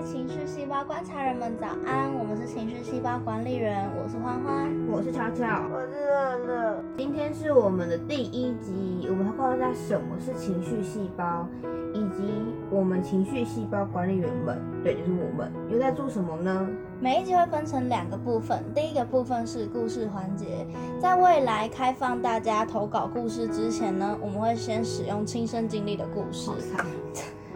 位情绪细胞观察人们早安，我们是情绪细胞管理员，我是欢欢，我是巧巧，我是乐乐。今天是我们的第一集，我们会告诉大家什么是情绪细胞，以及我们情绪细胞管理员们，对，就是我们又在做什么呢？每一集会分成两个部分，第一个部分是故事环节，在未来开放大家投稿故事之前呢，我们会先使用亲身经历的故事。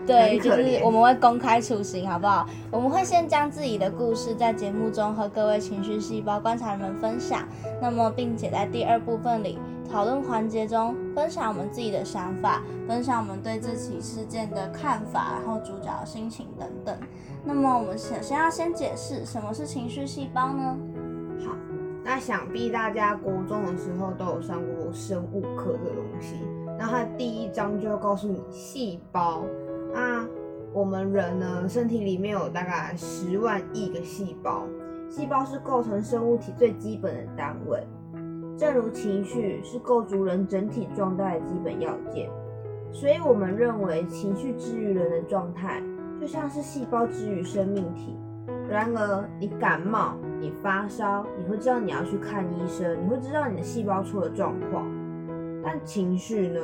对，就是我们会公开处刑，好不好？我们会先将自己的故事在节目中和各位情绪细胞观察人们分享，那么并且在第二部分里讨论环节中分享我们自己的想法，分享我们对这起事件的看法，然后主角的心情等等。那么我们首先要先解释什么是情绪细胞呢？好，那想必大家国中的时候都有上过生物课的东西，那它第一章就要告诉你细胞。那我们人呢，身体里面有大概十万亿个细胞，细胞是构成生物体最基本的单位。正如情绪是构筑人整体状态的基本要件，所以我们认为情绪治愈人的状态，就像是细胞治愈生命体。然而，你感冒、你发烧，你会知道你要去看医生，你会知道你的细胞出了状况。但情绪呢，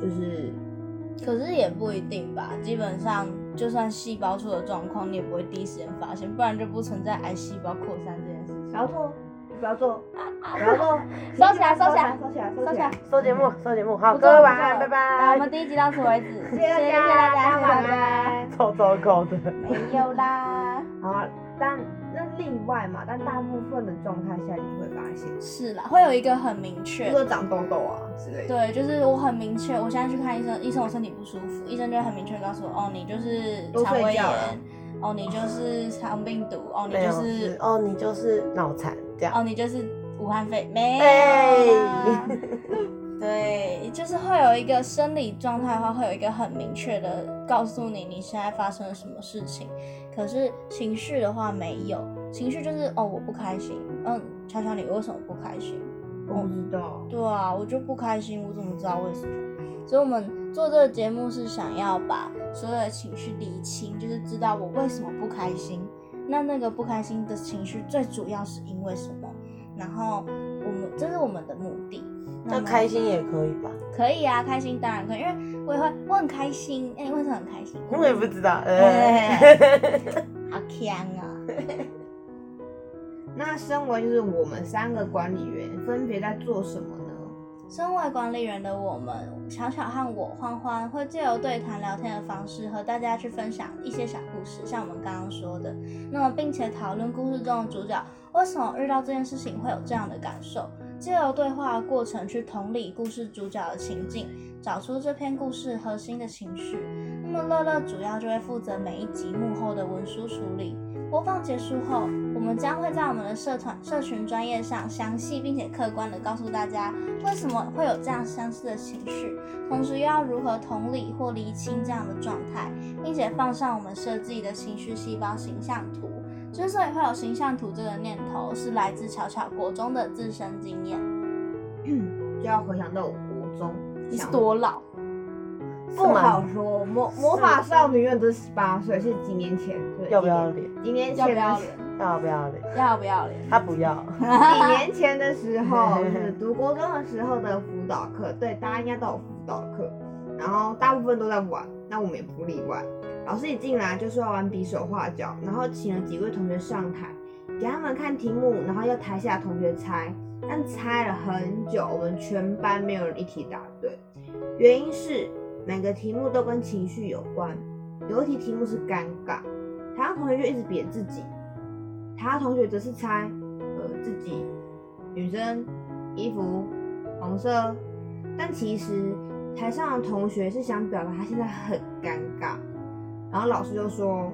就是。可是也不一定吧，基本上就算细胞出了状况，你也不会第一时间发现，不然就不存在癌细胞扩散这件事情。不要做，不要做，不要做，收起来，收起来，收起来，收起来，收节目，收节目，好，各位晚安，拜拜。我们第一集到此为止，谢谢大家，晚安。超糟糕的，没有啦，好，但。例外嘛，但大部分的状态下你会发现是啦，会有一个很明确，比如长痘痘啊之类的。对，就是我很明确，我现在去看医生，医生我身体不舒服，医生就会很明确告诉我，哦，你就是肠胃炎，哦，你就是肠病毒，哦，你就是哦，你就是脑残这样，哦，你就是武汉肺没有。对，就是会有一个生理状态的话，会有一个很明确的告诉你你现在发生了什么事情。可是情绪的话没有，情绪就是哦我不开心，嗯，悄悄你为什么不开心？我不知道。对啊，我就不开心，我怎么知道为什么？所以我们做这个节目是想要把所有的情绪理清，就是知道我为什么不开心。那那个不开心的情绪最主要是因为什么？然后我们这是我们的目的。那开心也可以吧？可以啊，开心当然可以，因为我也会，我很开心。哎，为什么很开心？我也不知道。好强啊！那身为就是我们三个管理员，分别在做什么呢？身为管理员的我们，巧巧和我欢欢会借由对谈聊天的方式，和大家去分享一些小故事，像我们刚刚说的，那么并且讨论故事中的主角为什么遇到这件事情会有这样的感受。借由对话过程去同理故事主角的情境，找出这篇故事核心的情绪。那么乐乐主要就会负责每一集幕后的文书处理。播放结束后，我们将会在我们的社团、社群专业上详细并且客观的告诉大家为什么会有这样相似的情绪，同时又要如何同理或厘清这样的状态，并且放上我们设计的情绪细胞形象图。之所以会有形象图这个念头，是来自巧巧国中的自身经验。就要回想到我国中，你是多老？不好说。魔魔法少女院都是十八岁，是几年前？要不要脸？几年前？要不要脸？要不要脸？要不要脸？他不要。几年前的时候，是读国中的时候的辅导课，对，大家应该都有辅导课，然后大部分都在玩，那我们也不例外。老师一进来就说要玩比手画脚，然后请了几位同学上台，给他们看题目，然后要台下同学猜。但猜了很久，我们全班没有人一题答对。原因是每个题目都跟情绪有关。有一题题目是尴尬，台上同学就一直贬自己，台下同学则是猜，呃，自己女生衣服红色。但其实台上的同学是想表达他现在很尴尬。然后老师就说，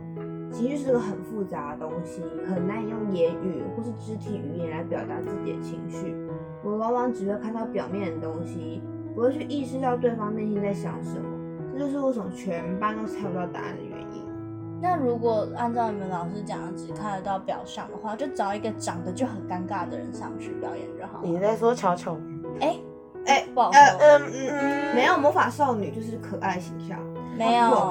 情绪是个很复杂的东西，很难以用言语或是肢体语言来表达自己的情绪。我们往往只会看到表面的东西，不会去意识到对方内心在想什么。这就是为什么全班都猜不到答案的原因。那如果按照你们老师讲的，只看得到表象的话，就找一个长得就很尴尬的人上去表演就好。你在说乔乔？哎哎，不好说。嗯嗯嗯，没有魔法少女就是可爱形象。没有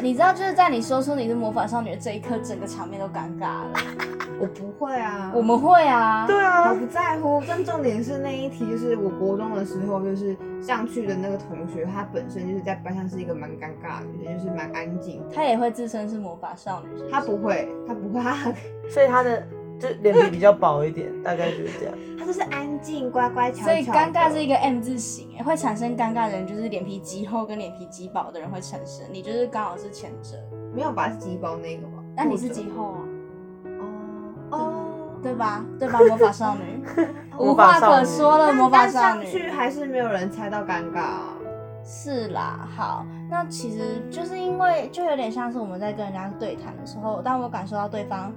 你知道就是在你说出你是魔法少女的这一刻，整个场面都尴尬了。我不会啊，我们会啊，对啊我啊，不在乎。但重点是那一题，就是我国中的时候，就是上去的那个同学，他本身就是在班上是一个蛮尴尬的女生，就是蛮安静的。她也会自称是魔法少女，是是她不会，他不会，她很所以他的就脸皮比较薄一点，大概就是这样。她就是安静、乖乖、巧巧。所以尴尬是一个 M 字形，哎会产生尴尬的人就是脸皮极厚跟脸皮极薄的人会产生，你就是刚好是前者，没有吧？是鸡包那个吧？那你是极厚啊，哦哦，对吧？对吧？魔法少女，无话可说了，魔法少女。上去还是没有人猜到尴尬啊。是啦，好，那其实就是因为就有点像是我们在跟人家对谈的时候，当我感受到对方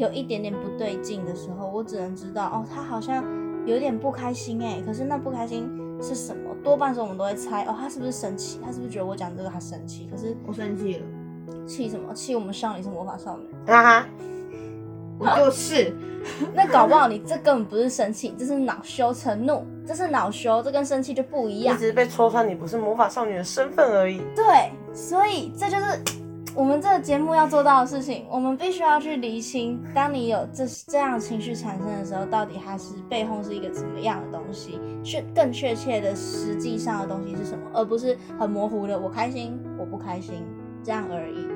有一点点不对劲的时候，我只能知道哦，他好像有点不开心哎，可是那不开心是什么？多半时候我们都会猜哦，他是不是生气？他是不是觉得我讲这个他生气？可是我生气了，气什么？气我们少女是魔法少女？哈哈，我就是 那搞不好你这根本不是生气，这是恼羞成怒，这是恼羞，这跟生气就不一样你只。是被戳穿你不是魔法少女的身份而已。对，所以这就是我们这个节目要做到的事情。我们必须要去厘清，当你有这这样情绪产生的时候，到底它是背后是一个怎么样的东西，确更确切的实际上的东西是什么，而不是很模糊的我开心我不开心这样而已。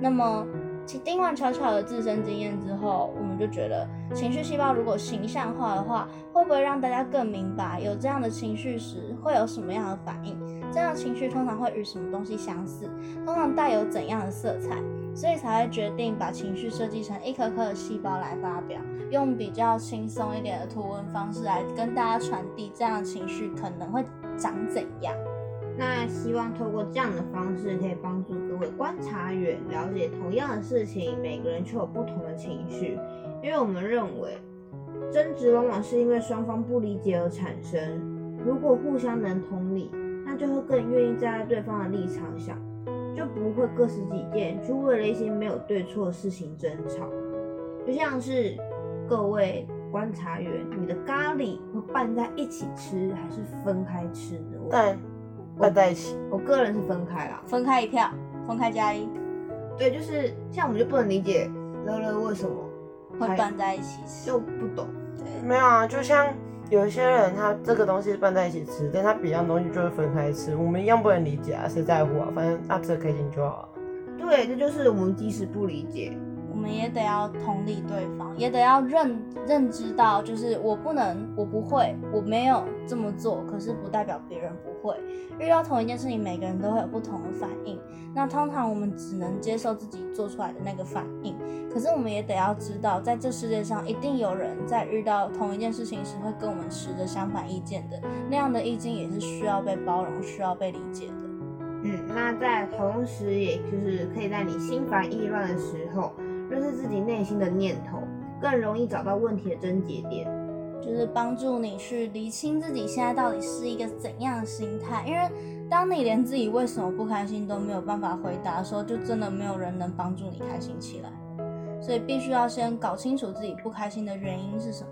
那么。其听完巧巧的自身经验之后，我们就觉得情绪细胞如果形象化的话，会不会让大家更明白有这样的情绪时会有什么样的反应？这样的情绪通常会与什么东西相似？通常带有怎样的色彩？所以才会决定把情绪设计成一颗颗的细胞来发表，用比较轻松一点的图文方式来跟大家传递这样的情绪可能会长怎样。那希望透过这样的方式，可以帮助各位观察员了解同样的事情，每个人却有不同的情绪。因为我们认为，争执往往是因为双方不理解而产生。如果互相能同理，那就会更愿意站在对方的立场想，就不会各司己见，去为了一些没有对错的事情争吵。就像是各位观察员，你的咖喱会拌在一起吃，还是分开吃呢？我但拌在一起，我个人是分开啦。分开一票，分开加一，对，就是像我们就不能理解乐乐为什么会拌在一起吃。就不懂。对，没有啊，就像有一些人他这个东西拌在一起吃，但他别样东西就会分开吃，我们一样不能理解啊，谁在乎啊？反正啊吃的开心就好啊。对，这就是我们即使不理解，我们也得要同理对方，也得要认认知到，就是我不能，我不会，我没有这么做，可是不代表别人不会。遇到同一件事情，每个人都会有不同的反应。那通常我们只能接受自己做出来的那个反应，可是我们也得要知道，在这世界上一定有人在遇到同一件事情时会跟我们持着相反意见的，那样的意见也是需要被包容、需要被理解的。嗯，那在同时，也就是可以在你心烦意乱的时候，认识自己内心的念头，更容易找到问题的症结点。就是帮助你去厘清自己现在到底是一个怎样的心态，因为当你连自己为什么不开心都没有办法回答的时候，就真的没有人能帮助你开心起来。所以必须要先搞清楚自己不开心的原因是什么。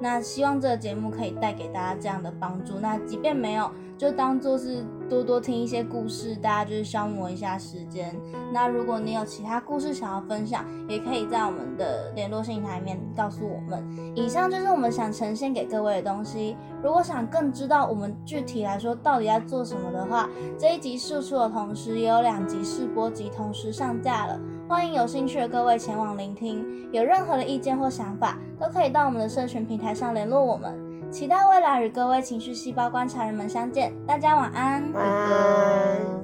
那希望这个节目可以带给大家这样的帮助。那即便没有，就当做是多多听一些故事，大家就是消磨一下时间。那如果你有其他故事想要分享，也可以在我们的联络信台面告诉我们。以上就是我们想呈现给各位的东西。如果想更知道我们具体来说到底在做什么的话，这一集试出的同时，也有两集试播集同时上架了。欢迎有兴趣的各位前往聆听。有任何的意见或想法，都可以到我们的社群平台上联络我们。期待未来与各位情绪细胞观察人们相见。大家晚安。